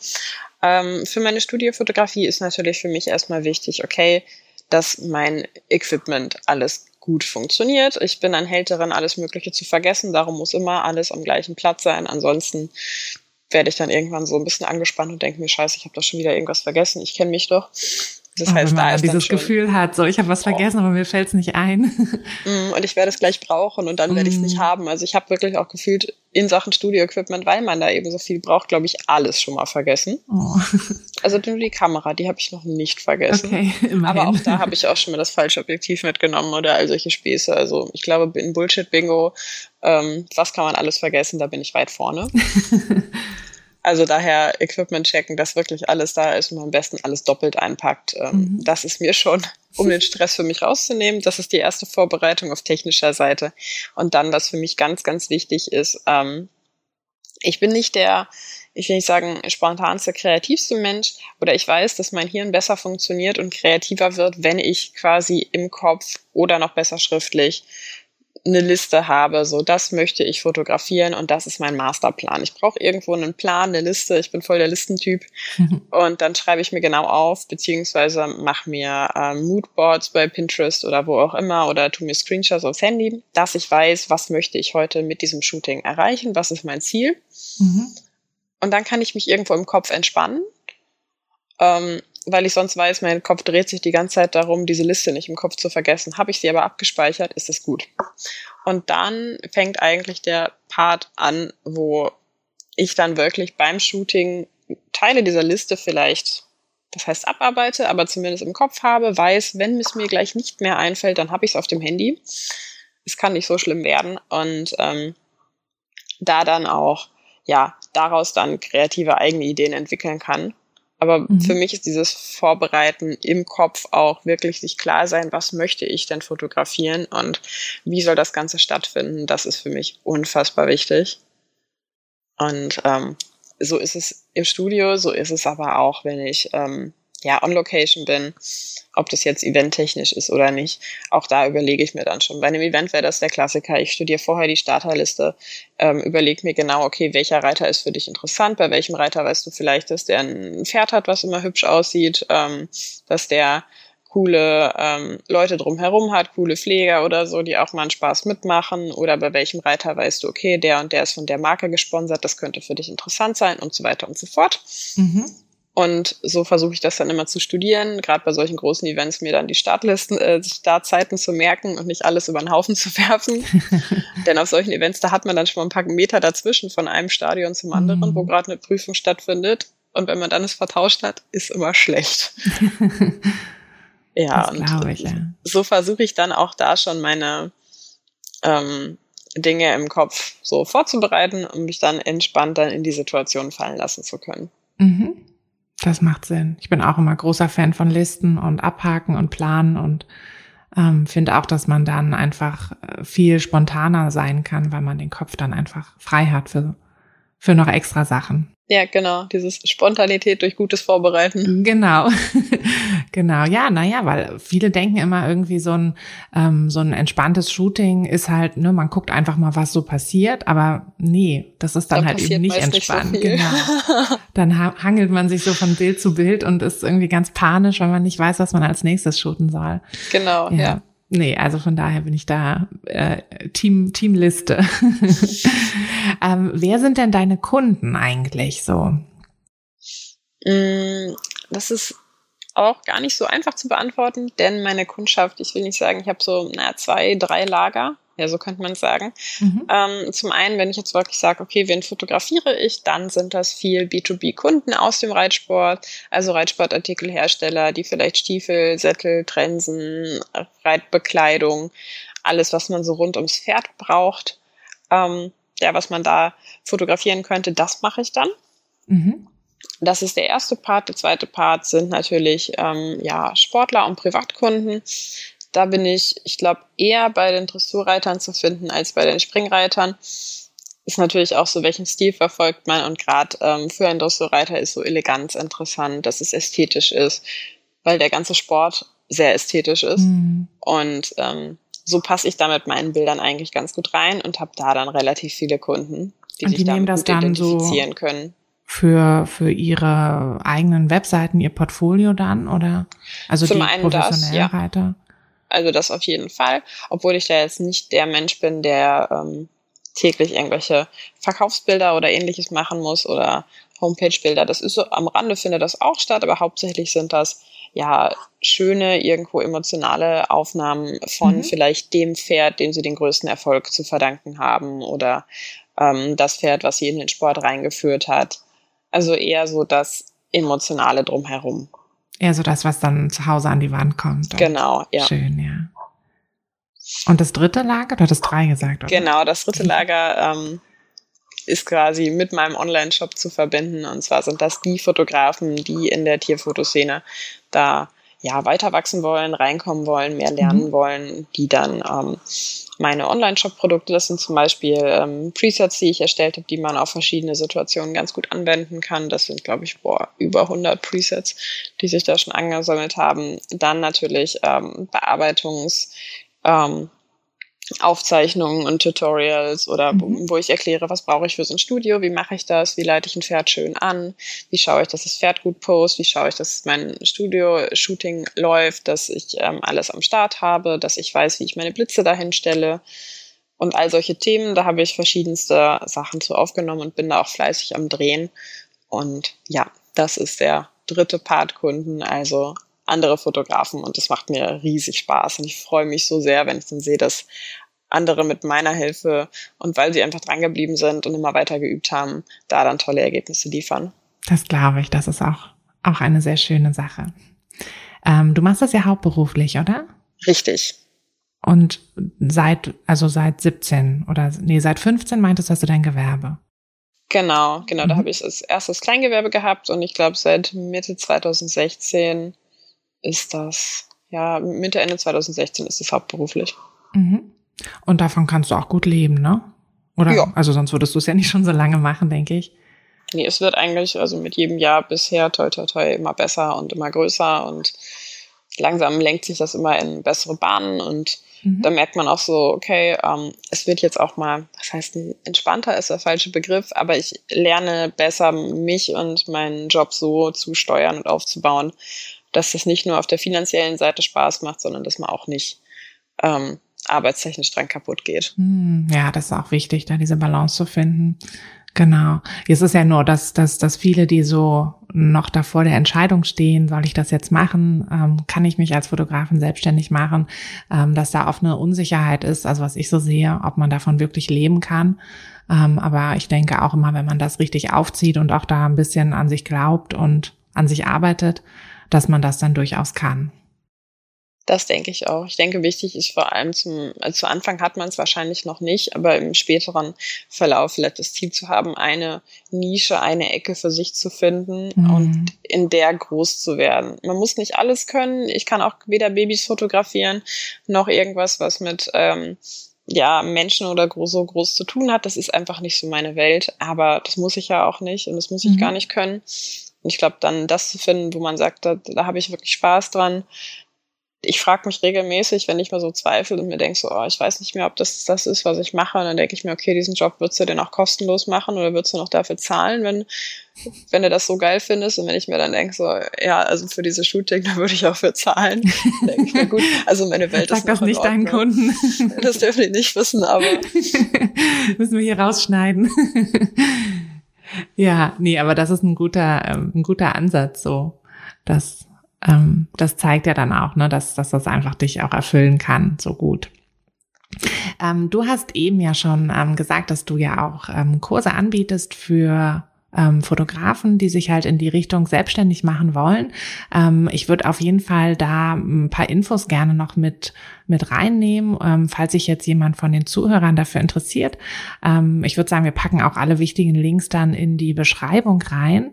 S2: Ähm, für meine Studiofotografie ist natürlich für mich erstmal wichtig, okay, dass mein Equipment alles gut funktioniert. Ich bin ein Held darin, alles Mögliche zu vergessen. Darum muss immer alles am gleichen Platz sein. Ansonsten werde ich dann irgendwann so ein bisschen angespannt und denke mir, scheiße, ich habe doch schon wieder irgendwas vergessen. Ich kenne mich doch.
S1: Das heißt, wenn man da ist dieses schon, Gefühl hat, so ich habe was vergessen, aber mir fällt es nicht ein.
S2: Mm, und ich werde es gleich brauchen und dann werde ich es nicht mm. haben. Also ich habe wirklich auch gefühlt in Sachen Studio-Equipment, weil man da eben so viel braucht, glaube ich, alles schon mal vergessen. Oh. Also nur die Kamera, die habe ich noch nicht vergessen. Okay, aber auch da habe ich auch schon mal das falsche Objektiv mitgenommen oder all solche Späße. Also ich glaube, in Bullshit-Bingo, ähm, was kann man alles vergessen, da bin ich weit vorne. Also daher Equipment checken, dass wirklich alles da ist und man am besten alles doppelt einpackt. Ähm, mhm. Das ist mir schon, um den Stress für mich rauszunehmen. Das ist die erste Vorbereitung auf technischer Seite. Und dann, was für mich ganz, ganz wichtig ist, ähm, ich bin nicht der, ich will nicht sagen, spontanste, kreativste Mensch, oder ich weiß, dass mein Hirn besser funktioniert und kreativer wird, wenn ich quasi im Kopf oder noch besser schriftlich eine Liste habe, so das möchte ich fotografieren und das ist mein Masterplan. Ich brauche irgendwo einen Plan, eine Liste. Ich bin voll der Listentyp und dann schreibe ich mir genau auf, beziehungsweise mache mir äh, Moodboards bei Pinterest oder wo auch immer oder tu mir Screenshots aufs Handy, dass ich weiß, was möchte ich heute mit diesem Shooting erreichen, was ist mein Ziel. Mhm. Und dann kann ich mich irgendwo im Kopf entspannen. Ähm, weil ich sonst weiß, mein Kopf dreht sich die ganze Zeit darum, diese Liste nicht im Kopf zu vergessen. Habe ich sie aber abgespeichert, ist es gut. Und dann fängt eigentlich der Part an, wo ich dann wirklich beim Shooting Teile dieser Liste vielleicht, das heißt abarbeite, aber zumindest im Kopf habe, weiß, wenn es mir gleich nicht mehr einfällt, dann habe ich es auf dem Handy. Es kann nicht so schlimm werden. Und ähm, da dann auch, ja, daraus dann kreative eigene Ideen entwickeln kann aber mhm. für mich ist dieses Vorbereiten im Kopf auch wirklich sich klar sein, was möchte ich denn fotografieren und wie soll das Ganze stattfinden. Das ist für mich unfassbar wichtig. Und ähm, so ist es im Studio, so ist es aber auch, wenn ich ähm, ja on Location bin ob das jetzt eventtechnisch ist oder nicht. Auch da überlege ich mir dann schon. Bei einem Event wäre das der Klassiker. Ich studiere vorher die Starterliste, ähm, überlege mir genau, okay, welcher Reiter ist für dich interessant, bei welchem Reiter weißt du vielleicht, dass der ein Pferd hat, was immer hübsch aussieht, ähm, dass der coole ähm, Leute drumherum hat, coole Pfleger oder so, die auch mal einen Spaß mitmachen oder bei welchem Reiter weißt du, okay, der und der ist von der Marke gesponsert, das könnte für dich interessant sein und so weiter und so fort. Mhm. Und so versuche ich das dann immer zu studieren, gerade bei solchen großen Events mir dann die Startlisten, äh, Startzeiten zu merken und nicht alles über den Haufen zu werfen. Denn auf solchen Events, da hat man dann schon mal ein paar Meter dazwischen von einem Stadion zum anderen, mhm. wo gerade eine Prüfung stattfindet. Und wenn man dann es vertauscht hat, ist immer schlecht. ja, und ich, ja. so versuche ich dann auch da schon meine ähm, Dinge im Kopf so vorzubereiten, um mich dann entspannt dann in die Situation fallen lassen zu können. Mhm.
S1: Das macht Sinn. Ich bin auch immer großer Fan von Listen und Abhaken und Planen und ähm, finde auch, dass man dann einfach äh, viel spontaner sein kann, weil man den Kopf dann einfach frei hat für, für noch extra Sachen.
S2: Ja, genau. Dieses Spontanität durch gutes Vorbereiten.
S1: Genau. genau. Ja, naja, weil viele denken immer irgendwie so ein, ähm, so ein entspanntes Shooting ist halt, ne, man guckt einfach mal, was so passiert, aber nee, das ist dann da halt eben nicht entspannt. Nicht so genau. Dann hangelt man sich so von Bild zu Bild und ist irgendwie ganz panisch, weil man nicht weiß, was man als nächstes shooten soll.
S2: Genau, ja. ja.
S1: Nee, also von daher bin ich da äh, Team Teamliste. ähm, wer sind denn deine Kunden eigentlich so?
S2: Mm, das ist auch gar nicht so einfach zu beantworten, denn meine Kundschaft, ich will nicht sagen, ich habe so na, zwei, drei Lager. Ja, so könnte man sagen. Mhm. Ähm, zum einen, wenn ich jetzt wirklich sage, okay, wen fotografiere ich, dann sind das viel B2B-Kunden aus dem Reitsport, also Reitsportartikelhersteller, die vielleicht Stiefel, Sättel, Trensen, Reitbekleidung, alles, was man so rund ums Pferd braucht, ähm, ja, was man da fotografieren könnte, das mache ich dann. Mhm. Das ist der erste Part. Der zweite Part sind natürlich ähm, ja, Sportler und Privatkunden. Da bin ich, ich glaube, eher bei den Dressurreitern zu finden als bei den Springreitern. Ist natürlich auch so, welchen Stil verfolgt man. Und gerade ähm, für einen Dressurreiter ist so Eleganz interessant, dass es ästhetisch ist, weil der ganze Sport sehr ästhetisch ist. Mhm. Und ähm, so passe ich da mit meinen Bildern eigentlich ganz gut rein und habe da dann relativ viele Kunden, die,
S1: die
S2: sich damit
S1: gut identifizieren
S2: so können
S1: für, für ihre eigenen Webseiten, ihr Portfolio dann oder also
S2: Zum
S1: die
S2: einen
S1: professionellen
S2: das, ja.
S1: Reiter?
S2: Also das auf jeden Fall, obwohl ich da jetzt nicht der Mensch bin, der ähm, täglich irgendwelche Verkaufsbilder oder ähnliches machen muss oder Homepage-Bilder. Das ist so am Rande findet das auch statt, aber hauptsächlich sind das ja schöne, irgendwo emotionale Aufnahmen von mhm. vielleicht dem Pferd, dem sie den größten Erfolg zu verdanken haben oder ähm, das Pferd, was sie in den Sport reingeführt hat. Also eher so das Emotionale drumherum.
S1: Eher so das, was dann zu Hause an die Wand kommt.
S2: Genau, ja.
S1: Schön, ja. Und das dritte Lager, du hattest drei gesagt, oder?
S2: Genau, das dritte Lager ähm, ist quasi mit meinem Online-Shop zu verbinden. Und zwar sind das die Fotografen, die in der Tierfotoszene da ja weiter wachsen wollen, reinkommen wollen, mehr lernen mhm. wollen, die dann ähm, meine Online-Shop-Produkte. Das sind zum Beispiel ähm, Presets, die ich erstellt habe, die man auf verschiedene Situationen ganz gut anwenden kann. Das sind, glaube ich, boah, über 100 Presets, die sich da schon angesammelt haben. Dann natürlich ähm, Bearbeitungs- ähm, Aufzeichnungen und Tutorials oder mhm. wo ich erkläre, was brauche ich für so ein Studio, wie mache ich das, wie leite ich ein Pferd schön an, wie schaue ich, dass das Pferd gut post, wie schaue ich, dass mein Studio-Shooting läuft, dass ich ähm, alles am Start habe, dass ich weiß, wie ich meine Blitze dahin stelle und all solche Themen. Da habe ich verschiedenste Sachen zu aufgenommen und bin da auch fleißig am Drehen. Und ja, das ist der dritte Part Kunden, also andere Fotografen und das macht mir riesig Spaß und ich freue mich so sehr, wenn ich dann sehe, dass andere mit meiner Hilfe und weil sie einfach drangeblieben sind und immer weiter geübt haben, da dann tolle Ergebnisse liefern.
S1: Das glaube ich, das ist auch, auch eine sehr schöne Sache. Ähm, du machst das ja hauptberuflich, oder?
S2: Richtig.
S1: Und seit, also seit 17 oder nee, seit 15 meintest du, hast du dein Gewerbe.
S2: Genau, genau, mhm. da habe ich als erstes Kleingewerbe gehabt und ich glaube seit Mitte 2016 ist das, ja, Mitte, Ende 2016 ist es hauptberuflich.
S1: Mhm. Und davon kannst du auch gut leben, ne? Oder? Ja. Also sonst würdest du es ja nicht schon so lange machen, denke ich.
S2: Nee, es wird eigentlich, also mit jedem Jahr bisher toi toi toi immer besser und immer größer und langsam lenkt sich das immer in bessere Bahnen und mhm. da merkt man auch so, okay, ähm, es wird jetzt auch mal, was heißt entspannter ist der falsche Begriff, aber ich lerne besser mich und meinen Job so zu steuern und aufzubauen, dass das nicht nur auf der finanziellen Seite Spaß macht, sondern dass man auch nicht ähm, arbeitstechnisch dran kaputt geht.
S1: Hm, ja, das ist auch wichtig, da diese Balance zu finden. Genau. Jetzt ist ja nur, dass, dass, dass viele, die so noch davor der Entscheidung stehen, soll ich das jetzt machen, ähm, kann ich mich als Fotografin selbstständig machen, ähm, dass da oft eine Unsicherheit ist, also was ich so sehe, ob man davon wirklich leben kann. Ähm, aber ich denke auch immer, wenn man das richtig aufzieht und auch da ein bisschen an sich glaubt und an sich arbeitet, dass man das dann durchaus kann.
S2: Das denke ich auch. Ich denke, wichtig ist vor allem zum, also zu Anfang hat man es wahrscheinlich noch nicht, aber im späteren Verlauf vielleicht das Ziel zu haben, eine Nische, eine Ecke für sich zu finden mhm. und in der groß zu werden. Man muss nicht alles können. Ich kann auch weder Babys fotografieren, noch irgendwas, was mit, ähm, ja, Menschen oder so groß zu tun hat. Das ist einfach nicht so meine Welt. Aber das muss ich ja auch nicht und das muss ich mhm. gar nicht können. Und ich glaube, dann das zu finden, wo man sagt, da, da habe ich wirklich Spaß dran. Ich frage mich regelmäßig, wenn ich mal so zweifle und mir denke so, oh, ich weiß nicht mehr, ob das das ist, was ich mache. Und dann denke ich mir, okay, diesen Job würdest du denn auch kostenlos machen oder würdest du noch dafür zahlen, wenn, wenn du das so geil findest? Und wenn ich mir dann denke so, ja, also für diese Shooting, da würde ich auch für zahlen. denke ich mir, gut, also meine Welt
S1: Sag
S2: ist
S1: das nicht deinen Kunden.
S2: Das dürfen die nicht wissen, aber.
S1: Müssen wir hier rausschneiden. Ja, nee, aber das ist ein guter, ähm, ein guter Ansatz, so. Das, ähm, das zeigt ja dann auch, ne, dass, dass das einfach dich auch erfüllen kann, so gut. Ähm, du hast eben ja schon ähm, gesagt, dass du ja auch ähm, Kurse anbietest für ähm, Fotografen, die sich halt in die Richtung selbstständig machen wollen. Ähm, ich würde auf jeden Fall da ein paar Infos gerne noch mit mit reinnehmen, ähm, falls sich jetzt jemand von den Zuhörern dafür interessiert. Ähm, ich würde sagen, wir packen auch alle wichtigen Links dann in die Beschreibung rein.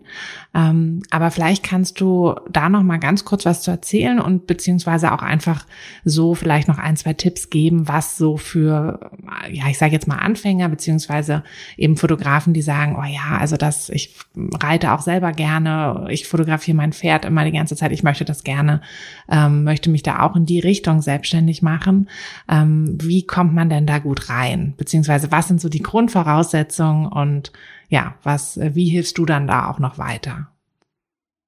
S1: Ähm, aber vielleicht kannst du da noch mal ganz kurz was zu erzählen und beziehungsweise auch einfach so vielleicht noch ein, zwei Tipps geben, was so für, ja, ich sage jetzt mal Anfänger beziehungsweise eben Fotografen, die sagen, oh ja, also das, ich reite auch selber gerne, ich fotografiere mein Pferd immer die ganze Zeit, ich möchte das gerne, ähm, möchte mich da auch in die Richtung selbstständig machen. Ähm, wie kommt man denn da gut rein? Beziehungsweise was sind so die Grundvoraussetzungen und ja, was, äh, wie hilfst du dann da auch noch weiter?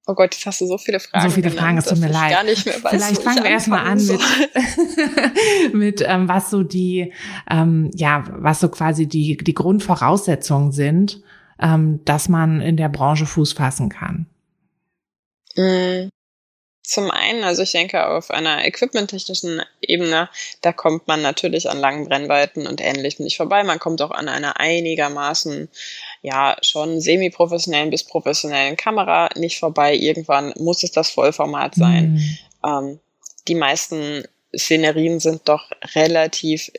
S2: Oh Gott, jetzt hast du so viele Fragen.
S1: So viele genannt, Fragen, es tut mir leid.
S2: Gar nicht mehr weiß,
S1: Vielleicht fangen wir erstmal an mit, mit ähm, was so die, ähm, ja, was so quasi die, die Grundvoraussetzungen sind, ähm, dass man in der Branche Fuß fassen kann.
S2: Mm. Zum einen, also ich denke, auf einer equipmenttechnischen Ebene, da kommt man natürlich an langen Brennweiten und Ähnlichem nicht vorbei. Man kommt auch an einer einigermaßen, ja, schon semi-professionellen bis professionellen Kamera nicht vorbei. Irgendwann muss es das Vollformat sein. Mhm. Ähm, die meisten Szenerien sind doch relativ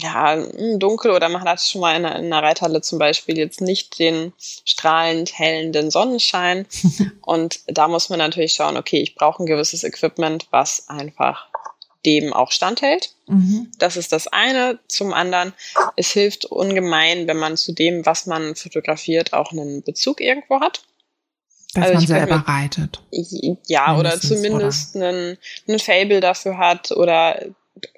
S2: ja, hm, dunkel oder man hat schon mal in einer, in einer Reithalle zum Beispiel jetzt nicht den strahlend hellenden Sonnenschein. und da muss man natürlich schauen, okay, ich brauche ein gewisses Equipment, was einfach dem auch standhält. Mhm. Das ist das eine. Zum anderen, es hilft ungemein, wenn man zu dem, was man fotografiert, auch einen Bezug irgendwo hat.
S1: Dass also man selber reitet.
S2: Ja, oder zumindest oder? Einen, einen Fable dafür hat oder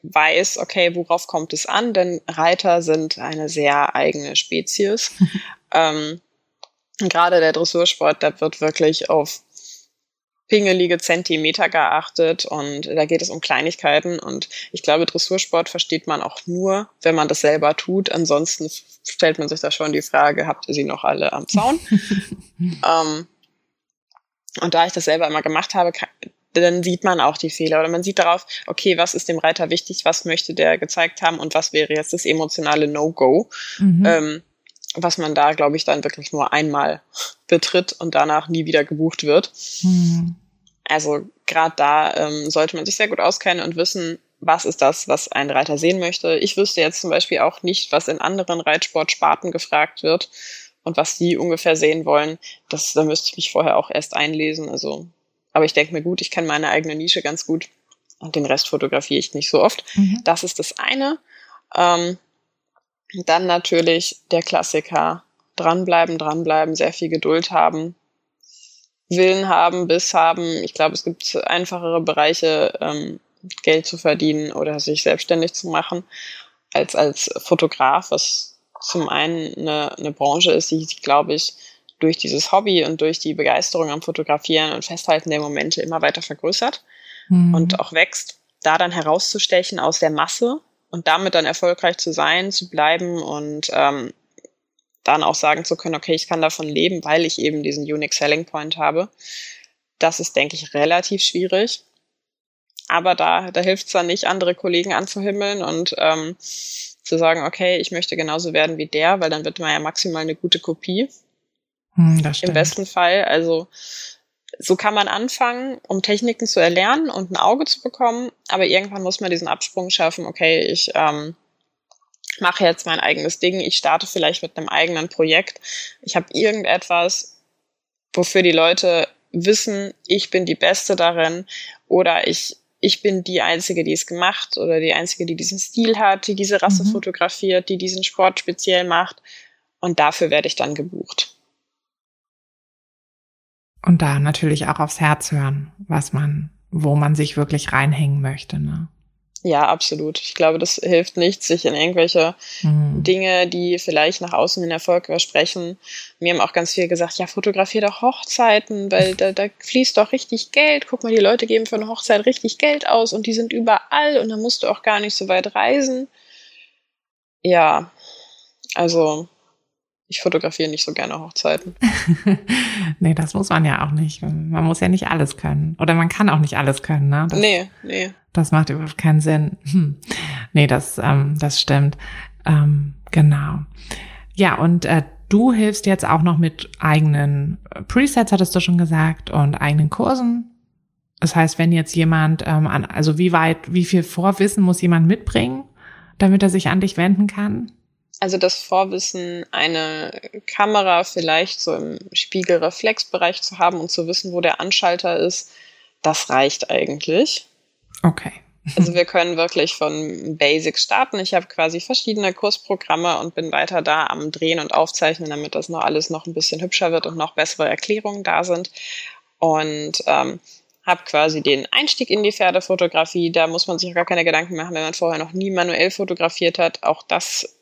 S2: weiß, okay, worauf kommt es an, denn Reiter sind eine sehr eigene Spezies. ähm, gerade der Dressursport, da wird wirklich auf pingelige Zentimeter geachtet und da geht es um Kleinigkeiten und ich glaube, Dressursport versteht man auch nur, wenn man das selber tut. Ansonsten stellt man sich da schon die Frage, habt ihr sie noch alle am Zaun? ähm, und da ich das selber immer gemacht habe, dann sieht man auch die Fehler oder man sieht darauf, okay, was ist dem Reiter wichtig, was möchte der gezeigt haben und was wäre jetzt das emotionale No-Go, mhm. ähm, was man da, glaube ich, dann wirklich nur einmal betritt und danach nie wieder gebucht wird. Mhm. Also gerade da ähm, sollte man sich sehr gut auskennen und wissen, was ist das, was ein Reiter sehen möchte. Ich wüsste jetzt zum Beispiel auch nicht, was in anderen Reitsportsparten gefragt wird und was die ungefähr sehen wollen. Das, da müsste ich mich vorher auch erst einlesen. Also aber ich denke mir, gut, ich kenne meine eigene Nische ganz gut und den Rest fotografiere ich nicht so oft. Mhm. Das ist das eine. Ähm, dann natürlich der Klassiker. Dranbleiben, dranbleiben, sehr viel Geduld haben, Willen haben, Biss haben. Ich glaube, es gibt einfachere Bereiche, ähm, Geld zu verdienen oder sich selbstständig zu machen, als als Fotograf, was zum einen eine, eine Branche ist, die, die glaube ich, durch dieses Hobby und durch die Begeisterung am Fotografieren und Festhalten der Momente immer weiter vergrößert mhm. und auch wächst, da dann herauszustechen aus der Masse und damit dann erfolgreich zu sein, zu bleiben und ähm, dann auch sagen zu können, okay, ich kann davon leben, weil ich eben diesen Unique Selling Point habe. Das ist, denke ich, relativ schwierig. Aber da, da hilft es dann nicht, andere Kollegen anzuhimmeln und ähm, zu sagen, okay, ich möchte genauso werden wie der, weil dann wird man ja maximal eine gute Kopie. Hm, Im besten Fall. Also so kann man anfangen, um Techniken zu erlernen und ein Auge zu bekommen, aber irgendwann muss man diesen Absprung schaffen, okay, ich ähm, mache jetzt mein eigenes Ding, ich starte vielleicht mit einem eigenen Projekt, ich habe irgendetwas, wofür die Leute wissen, ich bin die Beste darin oder ich ich bin die Einzige, die es gemacht oder die Einzige, die diesen Stil hat, die diese Rasse mhm. fotografiert, die diesen Sport speziell macht. Und dafür werde ich dann gebucht.
S1: Und da natürlich auch aufs Herz hören, was man, wo man sich wirklich reinhängen möchte, ne?
S2: Ja, absolut. Ich glaube, das hilft nicht, sich in irgendwelche mhm. Dinge, die vielleicht nach außen den Erfolg versprechen. Mir haben auch ganz viel gesagt, ja, fotografier doch Hochzeiten, weil da, da fließt doch richtig Geld. Guck mal, die Leute geben für eine Hochzeit richtig Geld aus und die sind überall und da musst du auch gar nicht so weit reisen. Ja, also ich fotografiere nicht so gerne Hochzeiten.
S1: nee, das muss man ja auch nicht. Man muss ja nicht alles können. Oder man kann auch nicht alles können, ne? Das,
S2: nee, nee.
S1: Das macht überhaupt keinen Sinn. Hm. Nee, das, ähm, das stimmt. Ähm, genau. Ja, und äh, du hilfst jetzt auch noch mit eigenen äh, Presets, hattest du schon gesagt, und eigenen Kursen. Das heißt, wenn jetzt jemand, ähm, an, also wie weit, wie viel Vorwissen muss jemand mitbringen, damit er sich an dich wenden kann?
S2: Also das Vorwissen, eine Kamera vielleicht so im Spiegelreflexbereich zu haben und zu wissen, wo der Anschalter ist, das reicht eigentlich.
S1: Okay.
S2: Also wir können wirklich von Basics starten. Ich habe quasi verschiedene Kursprogramme und bin weiter da am Drehen und Aufzeichnen, damit das noch alles noch ein bisschen hübscher wird und noch bessere Erklärungen da sind. Und ähm, habe quasi den Einstieg in die Pferdefotografie. Da muss man sich gar keine Gedanken machen, wenn man vorher noch nie manuell fotografiert hat. Auch das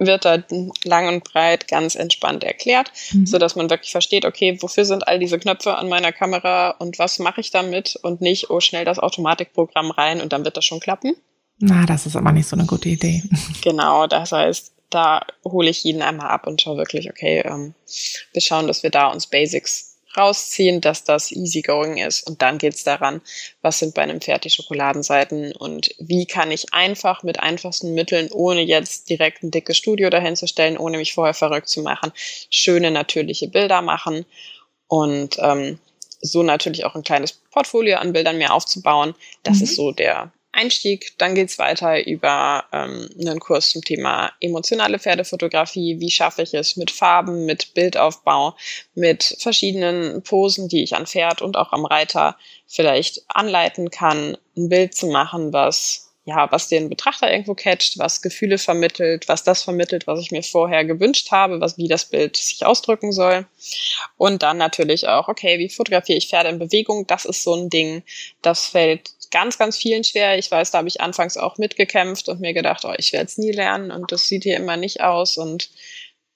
S2: wird da lang und breit ganz entspannt erklärt, mhm. so dass man wirklich versteht, okay, wofür sind all diese Knöpfe an meiner Kamera und was mache ich damit und nicht, oh, schnell das Automatikprogramm rein und dann wird das schon klappen.
S1: Na, das ist aber nicht so eine gute Idee.
S2: Genau, das heißt, da hole ich jeden einmal ab und schaue wirklich, okay, ähm, wir schauen, dass wir da uns Basics rausziehen, dass das easygoing ist. Und dann geht's daran, was sind bei einem Pferd die Schokoladenseiten und wie kann ich einfach mit einfachsten Mitteln, ohne jetzt direkt ein dickes Studio dahinzustellen, ohne mich vorher verrückt zu machen, schöne natürliche Bilder machen und ähm, so natürlich auch ein kleines Portfolio an Bildern mehr aufzubauen. Das mhm. ist so der Einstieg. Dann geht's weiter über ähm, einen Kurs zum Thema emotionale Pferdefotografie. Wie schaffe ich es mit Farben, mit Bildaufbau, mit verschiedenen Posen, die ich an Pferd und auch am Reiter vielleicht anleiten kann, ein Bild zu machen, was ja, was den Betrachter irgendwo catcht, was Gefühle vermittelt, was das vermittelt, was ich mir vorher gewünscht habe, was wie das Bild sich ausdrücken soll. Und dann natürlich auch, okay, wie fotografiere ich Pferde in Bewegung? Das ist so ein Ding, das fällt ganz, ganz vielen schwer. Ich weiß, da habe ich anfangs auch mitgekämpft und mir gedacht, oh, ich werde es nie lernen und das sieht hier immer nicht aus. Und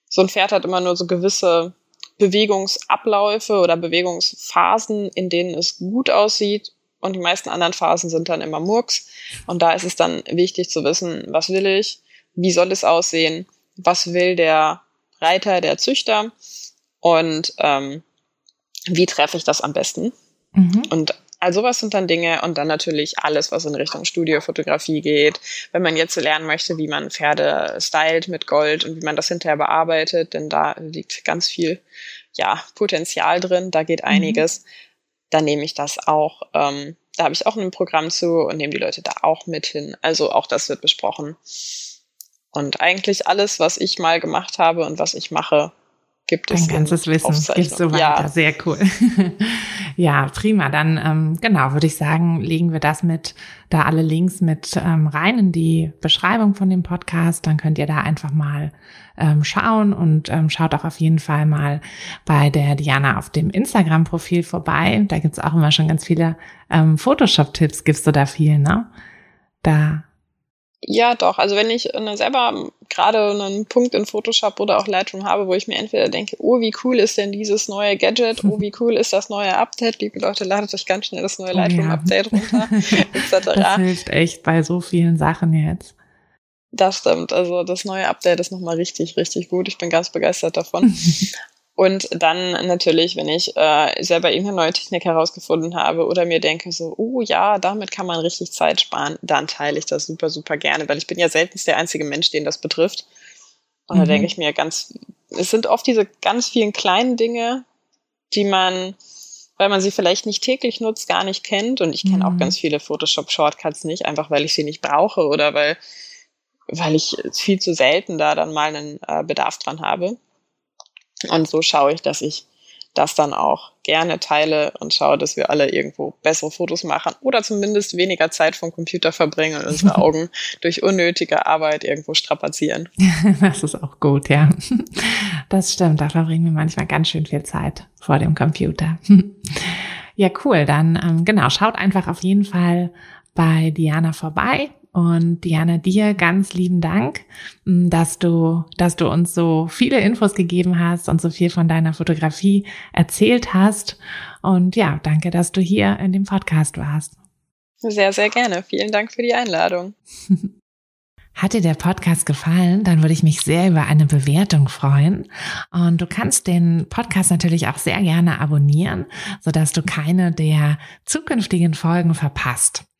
S2: so ein Pferd hat immer nur so gewisse Bewegungsabläufe oder Bewegungsphasen, in denen es gut aussieht. Und die meisten anderen Phasen sind dann immer Murks. Und da ist es dann wichtig zu wissen, was will ich, wie soll es aussehen, was will der Reiter, der Züchter und ähm, wie treffe ich das am besten. Mhm. Und also sowas sind dann Dinge und dann natürlich alles, was in Richtung Studiofotografie geht. Wenn man jetzt lernen möchte, wie man Pferde stylt mit Gold und wie man das hinterher bearbeitet, denn da liegt ganz viel ja, Potenzial drin, da geht mhm. einiges. Mhm. Dann nehme ich das auch, ähm, da habe ich auch ein Programm zu und nehme die Leute da auch mit hin. Also auch das wird besprochen. Und eigentlich alles, was ich mal gemacht habe und was ich mache, gibt es.
S1: Dein ganzes Wissen gibst du weiter. Ja. Sehr cool. ja, prima. Dann ähm, genau, würde ich sagen, legen wir das mit da alle Links mit ähm, rein in die Beschreibung von dem Podcast. Dann könnt ihr da einfach mal ähm, schauen und ähm, schaut auch auf jeden Fall mal bei der Diana auf dem Instagram-Profil vorbei. Da gibt's auch immer schon ganz viele ähm, Photoshop-Tipps. Gibst du da viel, ne? Da
S2: ja, doch. Also wenn ich eine, selber gerade einen Punkt in Photoshop oder auch Lightroom habe, wo ich mir entweder denke, oh, wie cool ist denn dieses neue Gadget, oh, wie cool ist das neue Update, liebe Leute, ladet euch ganz schnell das neue Lightroom-Update oh, ja. runter, etc.
S1: Das hilft echt bei so vielen Sachen jetzt.
S2: Das stimmt. Also das neue Update ist nochmal richtig, richtig gut. Ich bin ganz begeistert davon. Und dann natürlich, wenn ich äh, selber irgendeine neue Technik herausgefunden habe oder mir denke so, oh ja, damit kann man richtig Zeit sparen, dann teile ich das super, super gerne, weil ich bin ja selten der einzige Mensch, den das betrifft. Und mhm. da denke ich mir ganz, es sind oft diese ganz vielen kleinen Dinge, die man, weil man sie vielleicht nicht täglich nutzt, gar nicht kennt. Und ich kenne mhm. auch ganz viele Photoshop-Shortcuts nicht, einfach weil ich sie nicht brauche oder weil, weil ich viel zu selten da dann mal einen äh, Bedarf dran habe. Und so schaue ich, dass ich das dann auch gerne teile und schaue, dass wir alle irgendwo bessere Fotos machen oder zumindest weniger Zeit vom Computer verbringen und unsere Augen durch unnötige Arbeit irgendwo strapazieren.
S1: Das ist auch gut, ja. Das stimmt, da verbringen wir manchmal ganz schön viel Zeit vor dem Computer. Ja, cool. Dann ähm, genau, schaut einfach auf jeden Fall bei Diana vorbei und Diana, dir ganz lieben Dank, mm, dass du, dass du uns so viele Infos gegeben hast und so viel von deiner Fotografie erzählt hast. Und ja, danke, dass du hier in dem Podcast warst.
S2: Sehr, sehr gerne. Vielen Dank für die Einladung.
S1: Hat dir der Podcast gefallen, dann würde ich mich sehr über eine Bewertung freuen. Und du kannst den Podcast natürlich auch sehr gerne abonnieren, sodass du keine der zukünftigen Folgen verpasst.